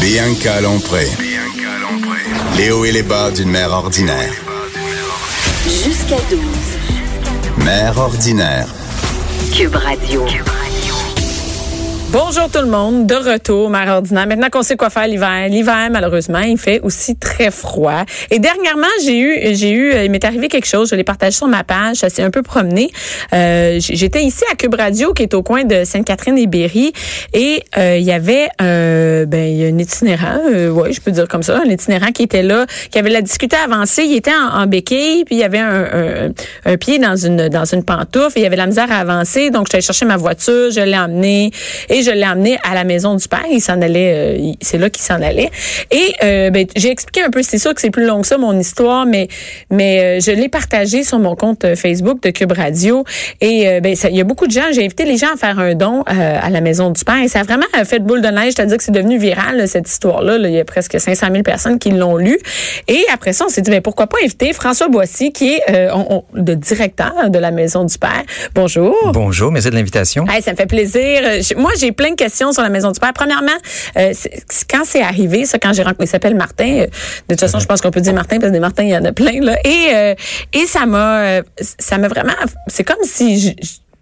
Bianca Lompré. Les hauts et les bas d'une mère ordinaire. Jusqu'à 12. Mère ordinaire. Cube Radio. Bonjour tout le monde, de retour, mère ordinaire. Maintenant qu'on sait quoi faire l'hiver, l'hiver malheureusement, il fait aussi très froid. Et dernièrement, j'ai eu, j'ai eu, il m'est arrivé quelque chose. Je l'ai partagé sur ma page. Ça s'est un peu promené. Euh, j'étais ici à Cube Radio, qui est au coin de Sainte-Catherine et Berry, et euh, il y avait, euh, ben, il y a un itinérant, euh, ouais, je peux dire comme ça, un itinérant qui était là, qui avait la difficulté à avancer. Il était en, béquille, puis il y avait un, un, un, pied dans une dans une pantoufle, et il y avait la misère à avancer. Donc, j'allais chercher ma voiture, je l'ai emmené je l'ai amené à la maison du père. Il s'en allait, euh, c'est là qu'il s'en allait. Et euh, ben, j'ai expliqué un peu. C'est sûr que c'est plus long que ça mon histoire, mais mais euh, je l'ai partagé sur mon compte Facebook de Cube Radio. Et ben, il y a beaucoup de gens. J'ai invité les gens à faire un don à la maison du père. Et ça a vraiment fait boule de neige. C'est-à-dire que c'est devenu viral cette histoire-là. Il y a presque 500 000 personnes qui l'ont lu. Et après ça, on s'est dit ben, pourquoi pas inviter François Boissy, qui est le directeur de la maison du père. Bonjour. Bonjour, merci de l'invitation. Hey, ça me fait plaisir. Moi, j'ai plein de questions sur la maison du père. Premièrement, euh, quand c'est arrivé, ça, quand j'ai rencontré, il s'appelle Martin. Euh, de toute façon, je pense qu'on peut dire Martin parce que des Martins, il y en a plein là. Et euh, et ça m'a, ça m'a vraiment, c'est comme si je,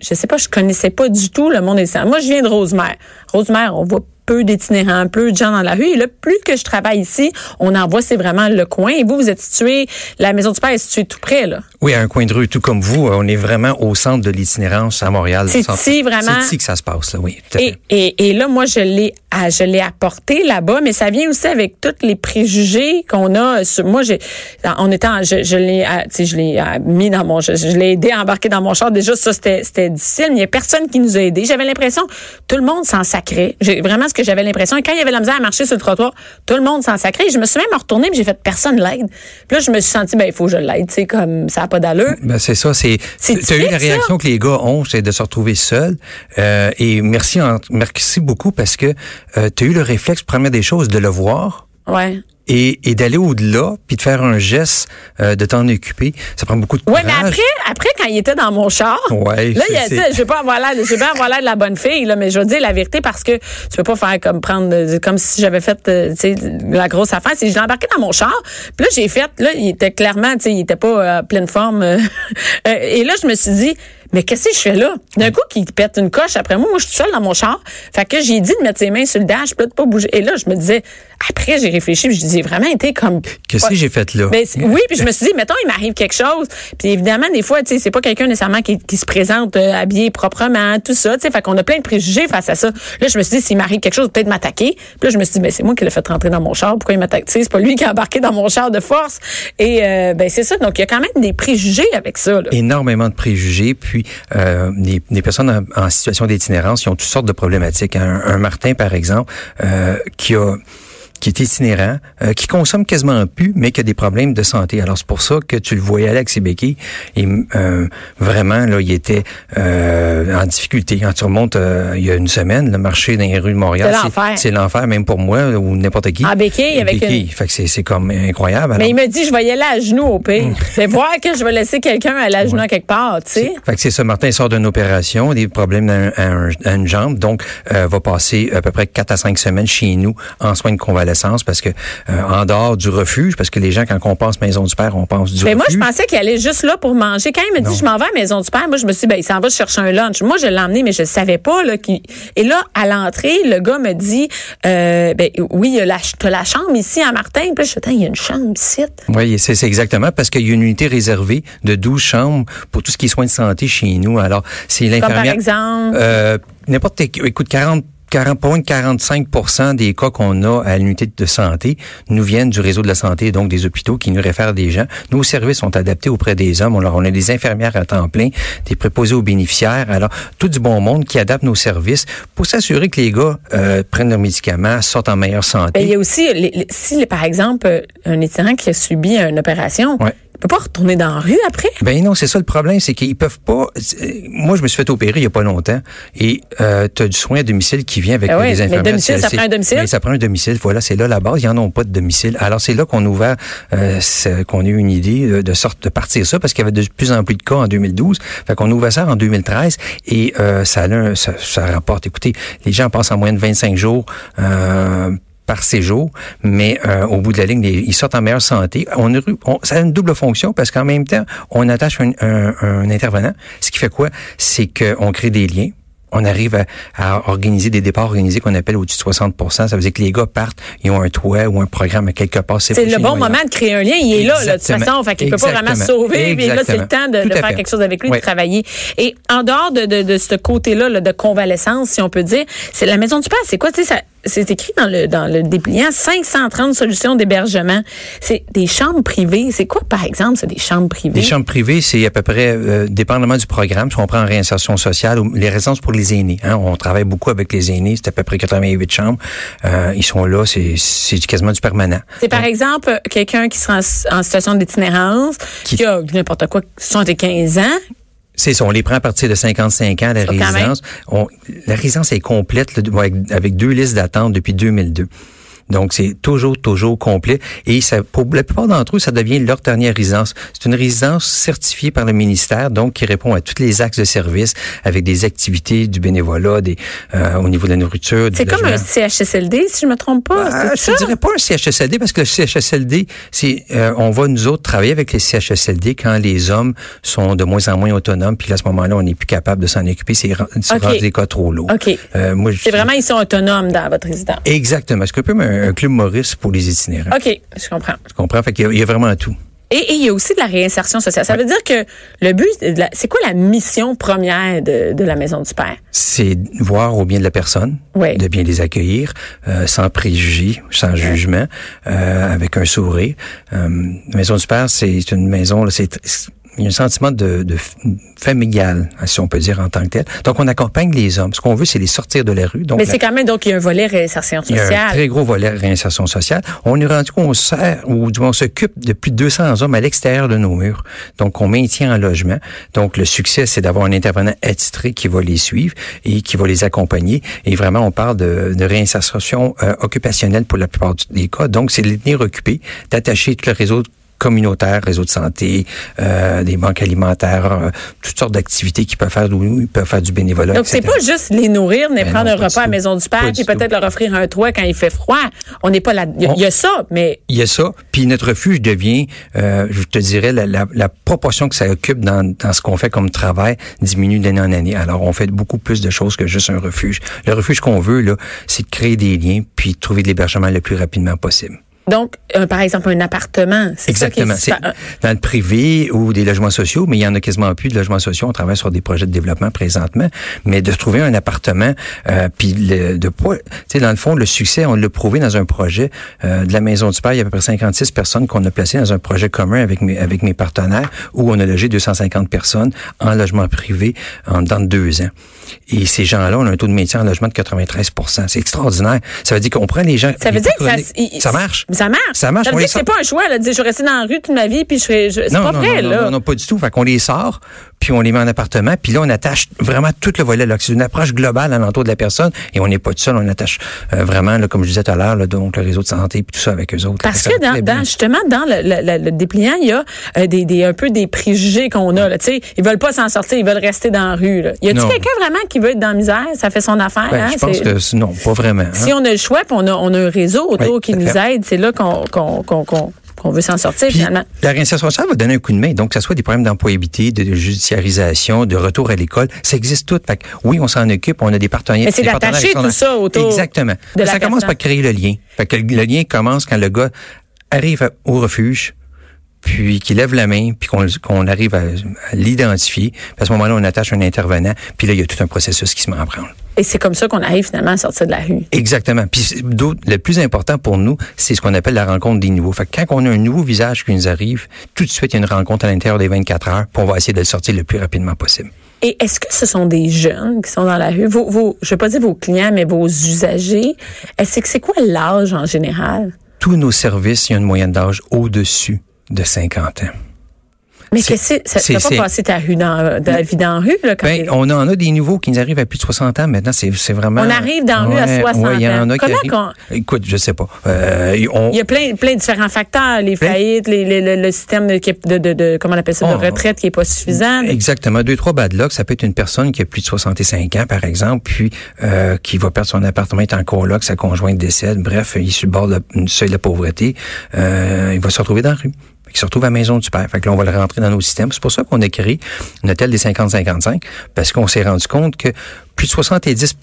je, sais pas, je connaissais pas du tout le monde des Moi, je viens de Rosemère. Rosemère, on voit peu d'itinérants, peu de gens dans la rue. Et là, plus que je travaille ici, on en voit, c'est vraiment le coin. Et vous, vous êtes situé, la Maison du Père est située tout près, là. Oui, à un coin de rue, tout comme vous. On est vraiment au centre de l'itinérance à Montréal. C'est ici, vraiment. C'est ici que ça se passe, là, oui. Et, et, et, là, moi, je l'ai, je l'ai apporté là-bas, mais ça vient aussi avec tous les préjugés qu'on a. Moi, j'ai, en étant, je, je l'ai, tu sais, je l'ai mis dans mon, je, je l'ai aidé à embarquer dans mon char. Déjà, ça, c'était, c'était difficile. Mais il y a personne qui nous a aidés. J'avais l'impression, tout le monde s'en sacrait. J'ai vraiment ce que j'avais l'impression. Quand il y avait la misère à marcher sur le trottoir, tout le monde s'en sacrait. Je me suis même retournée, mais j'ai fait personne l'aide. Puis là, je me suis sentie, ben, il faut que je l'aide, tu sais, comme ça n'a pas d'allure. Ben, c'est ça, c'est. Tu as eu la réaction que les gars ont, c'est de se retrouver seuls. Euh, et merci, en, merci beaucoup parce que euh, tu as eu le réflexe, première des choses, de le voir. Ouais et, et d'aller au-delà, puis de faire un geste, euh, de t'en occuper. Ça prend beaucoup de courage. Ouais, mais après, après quand il était dans mon char, ouais, là, il a dit, je vais pas avoir l'air, je vais pas avoir l'air de la bonne fille, là, mais je veux dire la vérité parce que tu peux pas faire comme prendre, comme si j'avais fait, euh, tu sais, la grosse affaire. C'est je l'ai embarqué dans mon char, puis là j'ai fait, là, il était clairement, tu sais, il était pas à pleine forme, et là je me suis dit mais qu'est-ce que je fais là? D'un coup, qui pète une coche après moi, moi, je suis seule dans mon char. Fait que j'ai dit de mettre ses mains sur le dash, puis de pas bouger. Et là, je me disais, après, j'ai réfléchi, puis je disais vraiment été comme. Qu'est-ce que j'ai fait là? Mais, oui, puis je me suis dit, mettons, il m'arrive quelque chose. Puis évidemment, des fois, tu sais, c'est pas quelqu'un nécessairement qui, qui, se présente euh, habillé proprement, tout ça, tu sais. Fait qu'on a plein de préjugés face à ça. Là, je me suis dit, s'il m'arrive quelque chose, peut-être m'attaquer. Puis là, je me suis dit, ben, c'est moi qui l'ai fait rentrer dans mon char. Pourquoi il m'attaque? Tu sais, c'est pas lui qui a embarqué dans mon char de force. Et, euh, ben, c'est ça. Donc, il y a quand même des préjugés avec ça, là. Énormément de préjugés. Puis, euh, des, personnes en, situation d'itinérance qui ont toutes sortes de problématiques. Un, un Martin, par exemple, euh, qui a qui est itinérant, euh, qui consomme quasiment plus, mais qui a des problèmes de santé. Alors c'est pour ça que tu le voyais aller avec ses béquilles. Et euh, vraiment, là, il était euh, en difficulté. Quand tu remontes il y a une semaine, le marché dans les rues de Montréal, c'est l'enfer, même pour moi ou n'importe qui. En béquille, avec béquille. Fait que c'est comme incroyable. Mais il me dit, je vais y aller à genoux au pire. Mais voir que je vais laisser quelqu'un aller à genoux quelque part, tu sais. Fait que c'est ça. Martin sort d'une opération, des problèmes à, une jambe, donc va passer à peu près 4 à 5 semaines chez nous en soins de convalescence parce que euh, en dehors du refuge, parce que les gens, quand on pense Maison du Père, on pense du Mais moi, je pensais qu'il allait juste là pour manger. Quand il me dit, je m'en vais à Maison du Père, moi, je me suis dit, ben, il s'en va chercher un lunch. Moi, je l'ai emmené, mais je savais pas, là, Et là, à l'entrée, le gars me dit, euh, ben, oui, il y a la, chambre ici à Martin. Puis je il y a une chambre ici. Oui, c'est exactement parce qu'il y a une unité réservée de 12 chambres pour tout ce qui est soins de santé chez nous. Alors, c'est l'infirmière. Comme par exemple? Euh, n'importe, écoute, 40 40, pas loin de 45 des cas qu'on a à l'unité de santé nous viennent du réseau de la santé, donc des hôpitaux qui nous réfèrent des gens. Nos services sont adaptés auprès des hommes. On, on a des infirmières à temps plein, des préposés aux bénéficiaires. Alors, tout du bon monde qui adapte nos services pour s'assurer que les gars euh, prennent leurs médicaments, sortent en meilleure santé. Il y a aussi, si par exemple, un étudiant qui a subi une opération, peut pas retourner dans la rue après? Ben non, c'est ça le problème, c'est qu'ils peuvent pas. Moi, je me suis fait opérer il y a pas longtemps et euh, tu as du soin à domicile qui vient avec ben les infirmières. Mais domicile, ça prend un domicile? Mais ça prend un domicile. Voilà, c'est là la base. Ils en ont pas de domicile. Alors c'est là qu'on ouvert, euh, qu'on a eu une idée de, de sorte de partir ça parce qu'il y avait de plus en plus de cas en 2012. Fait qu'on ouvert ça en 2013 et euh, ça, a ça, ça rapporte. Écoutez, les gens passent en moyenne 25 jours. Euh, par séjour, mais euh, au bout de la ligne, ils sortent en meilleure santé. On, on, ça a une double fonction parce qu'en même temps, on attache un, un, un intervenant. Ce qui fait quoi? C'est qu'on crée des liens on arrive à, organiser des départs organisés qu'on appelle au-dessus de 60% Ça veut dire que les gars partent, ils ont un toit ou un programme à quelque part. C'est le bon moment de créer un lien. Il est là, là de toute façon. Fait qu'il peut pas vraiment se sauver. Mais là, c'est le temps de, de faire quelque chose avec lui, de travailler. Et en dehors de, de, de ce côté-là là, de convalescence, si on peut dire, c'est la maison du père. C'est quoi, sais, c'est écrit dans le dans le dépliant 530 solutions d'hébergement. C'est des chambres privées. C'est quoi par exemple, c'est des chambres privées? Des chambres privées, c'est à peu près euh, dépendamment du programme, si on prend en réinsertion sociale ou les résidences pour les aînés. Hein, on travaille beaucoup avec les aînés, c'est à peu près 88 chambres. Euh, ils sont là, c'est c'est quasiment du permanent. C'est par exemple quelqu'un qui sera en, situation d'itinérance, qui, qui a n'importe quoi 75 ans, c'est ça, on les prend à partir de 55 ans, la résidence. la résidence est complète avec deux listes d'attente depuis 2002. Donc, c'est toujours, toujours complet. Et ça, pour la plupart d'entre eux, ça devient leur dernière résidence. C'est une résidence certifiée par le ministère, donc qui répond à tous les axes de service avec des activités, du bénévolat, des, euh, au niveau de la nourriture. C'est comme un CHSLD, si je me trompe pas. Bah, je ne dirais pas un CHSLD parce que le CHSLD, c'est, euh, on va nous autres travailler avec les CHSLD quand les hommes sont de moins en moins autonomes, puis à ce moment-là, on n'est plus capable de s'en occuper. C'est okay. des cas trop lourds. OK. Euh, c'est vraiment, ils sont autonomes dans votre résidence. Exactement. Est-ce que peut un club Maurice pour les itinérants. OK, je comprends. Je comprends? Fait qu'il y, a vraiment tout. Et, il y a aussi de la réinsertion sociale. Ça veut dire que le but, c'est quoi la mission première de, la Maison du Père? C'est voir au bien de la personne, de bien les accueillir, euh, sans préjugés, sans jugement, euh, avec un sourire. Euh, la Maison du Père, c'est une maison, c'est il y a un sentiment de, de familial, si on peut dire en tant que tel. Donc, on accompagne les hommes. Ce qu'on veut, c'est les sortir de la rue. Donc, Mais c'est quand même, donc, il y a un volet réinsertion sociale. Il y a un très gros volet réinsertion sociale. On est rendu qu'on sert, ou du moins, on s'occupe de plus de 200 hommes à l'extérieur de nos murs. Donc, on maintient en logement. Donc, le succès, c'est d'avoir un intervenant attitré qui va les suivre et qui va les accompagner. Et vraiment, on parle de, de réinsertion euh, occupationnelle pour la plupart des cas. Donc, c'est de les tenir occupés, d'attacher tout le réseau communautaires, réseaux de santé, euh, des banques alimentaires, euh, toutes sortes d'activités qui peuvent faire, ils peuvent faire du bénévolat. Donc, c'est pas juste les nourrir, mais ben prendre un repas à la maison du père, puis peut-être leur offrir un toit quand il fait froid. On n'est pas là. Il y, a ça, mais. Il y a ça. Puis notre refuge devient, euh, je te dirais, la, la, la, proportion que ça occupe dans, dans ce qu'on fait comme travail diminue d'année en année. Alors, on fait beaucoup plus de choses que juste un refuge. Le refuge qu'on veut, là, c'est de créer des liens puis de trouver de l'hébergement le plus rapidement possible. Donc, par exemple, un appartement, c'est Exactement. C'est dans le privé ou des logements sociaux, mais il y en a quasiment plus de logements sociaux. On travaille sur des projets de développement présentement, mais de trouver un appartement, euh, puis de pas, tu sais, dans le fond, le succès, on l'a prouvé dans un projet euh, de la Maison du Père. Il y a à peu près 56 personnes qu'on a placées dans un projet commun avec mes avec mes partenaires, où on a logé 250 personnes en logement privé en dans deux ans. Et ces gens-là, on a un taux de maintien en logement de 93% C'est extraordinaire. Ça veut dire qu'on prend les gens. Ça veut dire que ça, ça marche? Ça marche. Ça marche. Ça veut dire que c'est pas un choix, là, de dire, je vais rester dans la rue toute ma vie, puis je serai, c'est pas vrai, non, là. Non, non, pas du tout. Fait qu'on les sort, puis on les met en appartement, puis là, on attache vraiment tout le volet, là. C'est une approche globale à l'entour de la personne, et on n'est pas tout seul, on attache euh, vraiment, là, comme je disais tout à l'heure, donc le réseau de santé, puis tout ça avec eux autres. Parce que dans, dans, justement, dans le, le, le, dépliant, il y a euh, des, des, un peu des préjugés qu'on a, là. Tu sais, ils veulent pas s'en sortir, ils veulent rester dans la rue, là. Y a-t-il quelqu'un vraiment qui veut être dans la misère? Ça fait son affaire, ben, hein? Je pense que non, pas vraiment. Hein? Si on a le choix, puis on a, on a un réseau autour qui nous aide, c'est là qu'on qu'on veut s'en sortir finalement. La réinsertion sociale va donner un coup de main. Donc, que ce soit des problèmes d'employabilité, de judiciarisation, de retour à l'école, ça existe tout. Fait que, oui, on s'en occupe, on a des partenaires. Mais c'est d'attacher tout ça autour. Exactement. De ça commence par créer le lien. Fait que le lien commence quand le gars arrive au refuge, puis qu'il lève la main, puis qu'on arrive à, à l'identifier. À ce moment-là, on attache un intervenant, puis là, il y a tout un processus qui se met en branle. Et c'est comme ça qu'on arrive finalement à sortir de la rue. Exactement. Puis le plus important pour nous, c'est ce qu'on appelle la rencontre des nouveaux. Fait que quand on a un nouveau visage qui nous arrive, tout de suite, il y a une rencontre à l'intérieur des 24 heures, puis on va essayer de le sortir le plus rapidement possible. Et est-ce que ce sont des jeunes qui sont dans la rue? Vos, vos, je vais pas dire vos clients, mais vos usagers. Est-ce que c'est quoi l'âge en général? Tous nos services, il y a une moyenne d'âge au-dessus de 50 ans. Mais qu'est-ce que c'est? Ça pas passer ta rue dans, de la vie dans la rue, là, quand Ben, on en a des nouveaux qui nous arrivent à plus de 60 ans maintenant. C'est, c'est vraiment. On arrive dans la rue à Ouais, 60 ouais, il y en a ans. qui Comment arrivent- Écoute, je sais pas. Euh, on- Il y a plein, plein de différents facteurs, les Plein. faillites, les, les- le, le système de, de, de, de- comment on appelle ça, de retraite qui est pas suffisant. Exactement. Deux, trois bad luck, ça peut être une personne qui a plus de 65 ans, par exemple, puis euh, qui va perdre son appartement, est en coloc, sa conjointe décède, bref, il sur le seuil de la pauvreté, euh, il va se retrouver dans la rue. Il se retrouve à la maison du père. Fait que là, on va le rentrer dans nos systèmes. C'est pour ça qu'on a créé un hôtel des 50-55, parce qu'on s'est rendu compte que plus de 70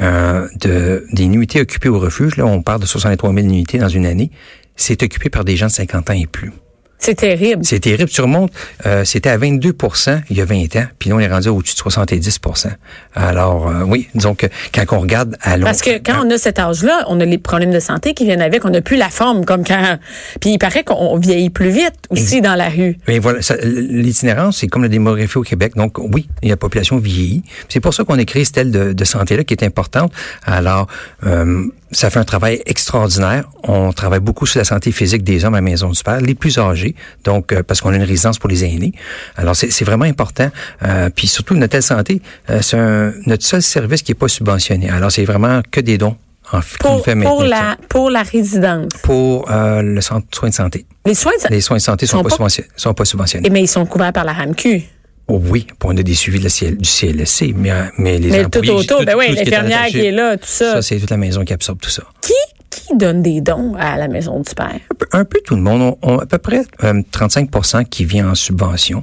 euh, de, des nuitées occupées au refuge, là, on parle de 63 000 nuitées dans une année, c'est occupé par des gens de 50 ans et plus. C'est terrible. C'est terrible. Tu remontes, euh, c'était à 22% il y a 20 ans, puis là, on est rendu au-dessus de 70% Alors, euh, oui, que quand on regarde à long Parce que quand on a cet âge-là, on a les problèmes de santé qui viennent avec, on n'a plus la forme comme quand. Puis il paraît qu'on vieillit plus vite aussi dans la rue. Mais voilà, l'itinérance, c'est comme la démographie au Québec. Donc, oui, la population vieillit. C'est pour ça qu'on a créé cette aile de, de santé-là qui est importante. Alors, euh, ça fait un travail extraordinaire. On travaille beaucoup sur la santé physique des hommes à la Maison du Père, les plus âgés, donc euh, parce qu'on a une résidence pour les aînés. Alors, c'est vraiment important. Euh, puis surtout, notre telle santé, euh, c'est un- notre seul service qui est pas subventionné. Alors, c'est vraiment que des dons en Pour, fait pour, la, pour la résidence. pour euh, le centre de soins de santé. Les soins, ça- Les soins de santé sont, Sont pas, pas- subventionnés, sont pas subventionnés. Eh, mais ils sont couverts par la RAMQ. Oh oui, on a des suivis de la CL du CLSC, mais, euh, mais les Mais tout autour, ben oui, tout qui est l'infirmière qui est là, tout ça. Ça, c'est toute la maison qui absorbe tout ça. Qui, qui donne des dons à la maison du père? Un peu, un peu tout le monde. On, on- à peu près euh, 35 qui vient en subvention.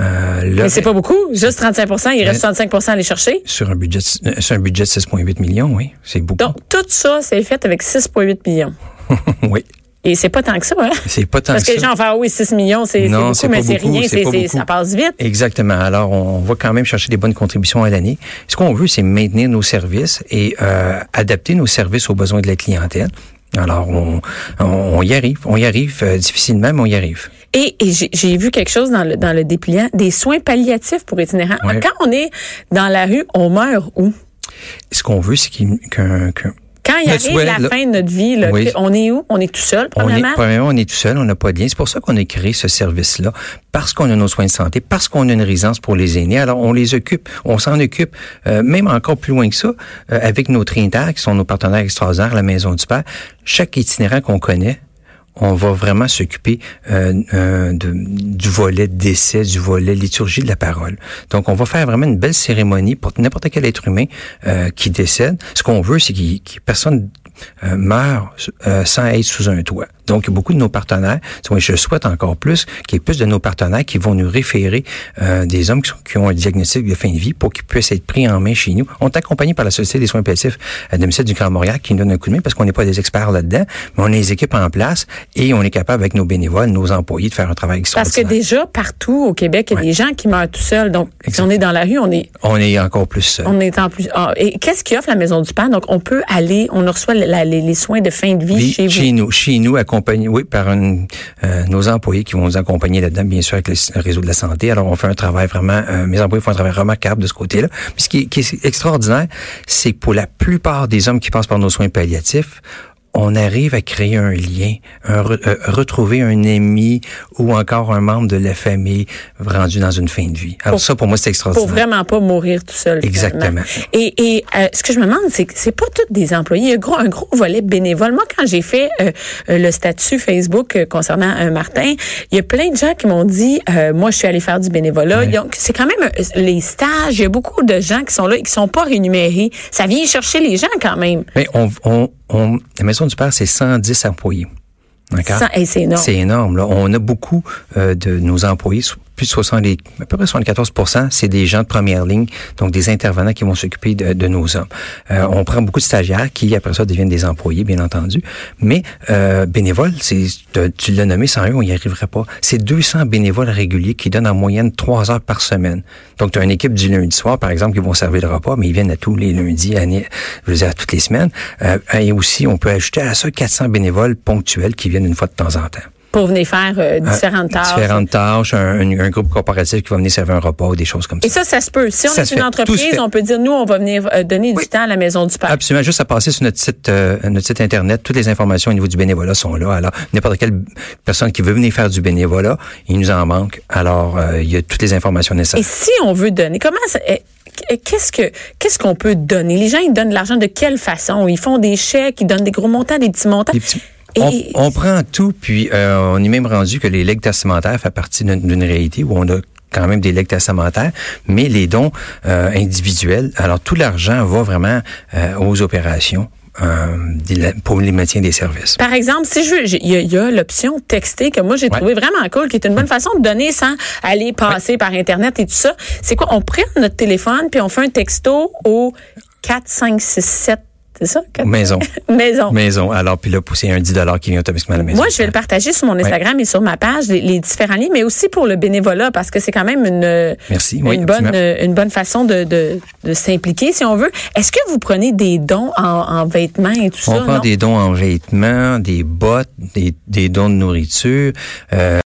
Euh, le- Mais c'est pas beaucoup. Juste 35% il reste 65% à aller chercher? sur un budget, euh, sur un budget de 6,8 millions, oui, c'est beaucoup. Donc, tout ça, c'est fait avec 6,8 millions. oui, Et c'est pas tant que ça, hein? c'est pas tant Parce que que les ça. gens vont faire, oui, 6 millions, c'est beaucoup, mais c'est rien, ça passe vite. Exactement. Alors, on va quand même chercher des bonnes contributions à l'année. Ce qu'on veut, c'est maintenir nos services et euh, adapter nos services aux besoins de la clientèle. Alors, on, on, y arrive. On y arrive euh, difficilement, mais on y arrive. Et, et j'ai- vu quelque chose dans le, dans le dépliant, des soins palliatifs pour itinérants. Ouais. Quand on est dans la rue, on meurt où? Ce qu'on veut, c'est qu'il- qu'un qu'un- Quand il arrive la là- fin de notre vie, là, Oui. on est où? On est tout seul, On est, premièrement? premièrement, on est tout seul, on n'a pas de lien. C'est pour ça qu'on a créé ce service-là, parce qu'on a nos soins de santé, parce qu'on a une résidence pour les aînés. Alors, on les occupe, on s'en occupe, euh, même encore plus loin que ça, euh, avec nos Trinitaires, qui sont nos partenaires extraordinaires, la Maison du Père. Chaque itinérant qu'on connaît, on va vraiment s'occuper euh, du volet décès, du volet liturgie de la parole. Donc, on va faire vraiment une belle cérémonie pour n'importe quel être humain euh, qui décède. Ce qu'on veut, c'est que personne euh, meurt euh, sans être sous un toit. Donc, beaucoup de nos partenaires, je souhaite encore plus qu'il y ait plus de nos partenaires qui vont nous référer euh, des hommes qui, sont- qui ont un diagnostic de fin de vie pour qu'ils puissent être pris en main chez nous. On est accompagné par la Société des soins palliatifs à domicile du Grand Montréal qui nous donne un coup de main parce qu'on n'est pas des experts là-dedans, mais on a les équipes en place et on est capable avec nos bénévoles, nos employés de faire un travail Parce que extraordinaire. déjà, partout au Québec, il y a Ouais. des gens qui meurent tout seuls. Donc, si on est dans la rue, on est, On est encore plus seul. on est en plus. Ah, et qu'est-ce qui offre la Maison du Père? Donc, on peut aller, on reçoit la- les, les soins de fin de vie Vie chez vous. chez nous, chez nous, oui, par euh, nos employés qui vont nous accompagner là-dedans, bien sûr, avec le, réseau de la santé. Alors, on fait un travail vraiment, euh, mes employés font un travail remarquable de ce côté-là. Puis ce qui est extraordinaire, c'est que pour la plupart des hommes qui passent par nos soins palliatifs, on arrive à créer un lien, un re- euh, retrouver un ami ou encore un membre de la famille rendu dans une fin de vie. Alors Pour- ça, pour moi, c'est Pour extraordinaire. vraiment pas mourir tout seul. Exactement. finalement. Et, et euh, ce que je me demande, c'est que c'est pas tous des employés. Il y a gros, un gros volet bénévole. Moi, quand j'ai fait euh, euh, le statut Facebook euh, concernant un Martin, il y a plein de gens qui m'ont dit, euh, moi, je suis allé faire du bénévolat. Ont- C'est quand même euh, les stages. Il y a beaucoup de gens qui sont là et qui sont pas rémunérés. Ça vient chercher les gens quand même. Mais on, on, on, la Maison du Père, c'est 110 employés. C'est énorme. C'est énorme. Là. On a beaucoup euh, de nos employés, plus de 70, à peu près 74 c'est des gens de première ligne, donc des intervenants qui vont s'occuper de, nos hommes. Euh, on prend beaucoup de stagiaires qui, après ça, deviennent des employés, bien entendu. Mais euh, bénévoles, c'est, tu l'as nommé, sans eux, on n'y arriverait pas. C'est 200 bénévoles réguliers qui donnent en moyenne trois heures par semaine. Donc, tu as une équipe du lundi soir, par exemple, qui vont servir le repas, mais ils viennent à tous les lundis, à, je veux dire, à toutes les semaines. Euh, et aussi, on peut ajouter à ça 400 bénévoles ponctuels qui viennent une fois de temps en temps pour venir faire euh, euh, différentes tâches. Différentes tâches, un, un, groupe corporatif qui va venir servir un repas ou des choses comme ça. Et ça, ça se peut. Si on est une entreprise, on peut dire, nous, on va venir euh, donner du temps à la Maison du Père. Absolument. Juste à passer sur notre site, notre site Internet, toutes les informations au niveau du bénévolat sont là. Alors, n'importe quelle personne qui veut venir faire du bénévolat, il nous en manque. Alors, il y a toutes les informations nécessaires. Et si on veut donner, comment ça... Eh, qu'est-ce que qu'est-ce qu'on peut donner? Les gens ils donnent de l'argent de quelle façon? Ils font des chèques, ils donnent des gros montants, des petits montants. On, prend tout, puis euh, on est même rendu que les legs testamentaires font partie d'une réalité où on a quand même des legs testamentaires, mais les dons euh, individuels, alors tout l'argent va vraiment euh, aux opérations. pour les maintien des services. Par exemple, si je veux, il y a, l'option texter que moi j'ai trouvé vraiment cool, qui est une bonne façon de donner sans aller passer par internet et tout ça. C'est quoi? On prend notre téléphone puis on fait un texto au 4 5 6 7 c'est ça? Maison. maison. Maison. Alors, puis là, pousser un 10 qui vient automatiquement à la maison. Moi, je vais le partager sur mon Instagram et sur ma page, les, différents liens, mais aussi pour le bénévolat, parce que c'est quand même une, Merci. une, bonne, une bonne façon de, de, de s'impliquer, si on veut. Est-ce que vous prenez des dons en, en vêtements et tout on ça? On prend des dons en vêtements, des bottes, des, des dons de nourriture. Euh,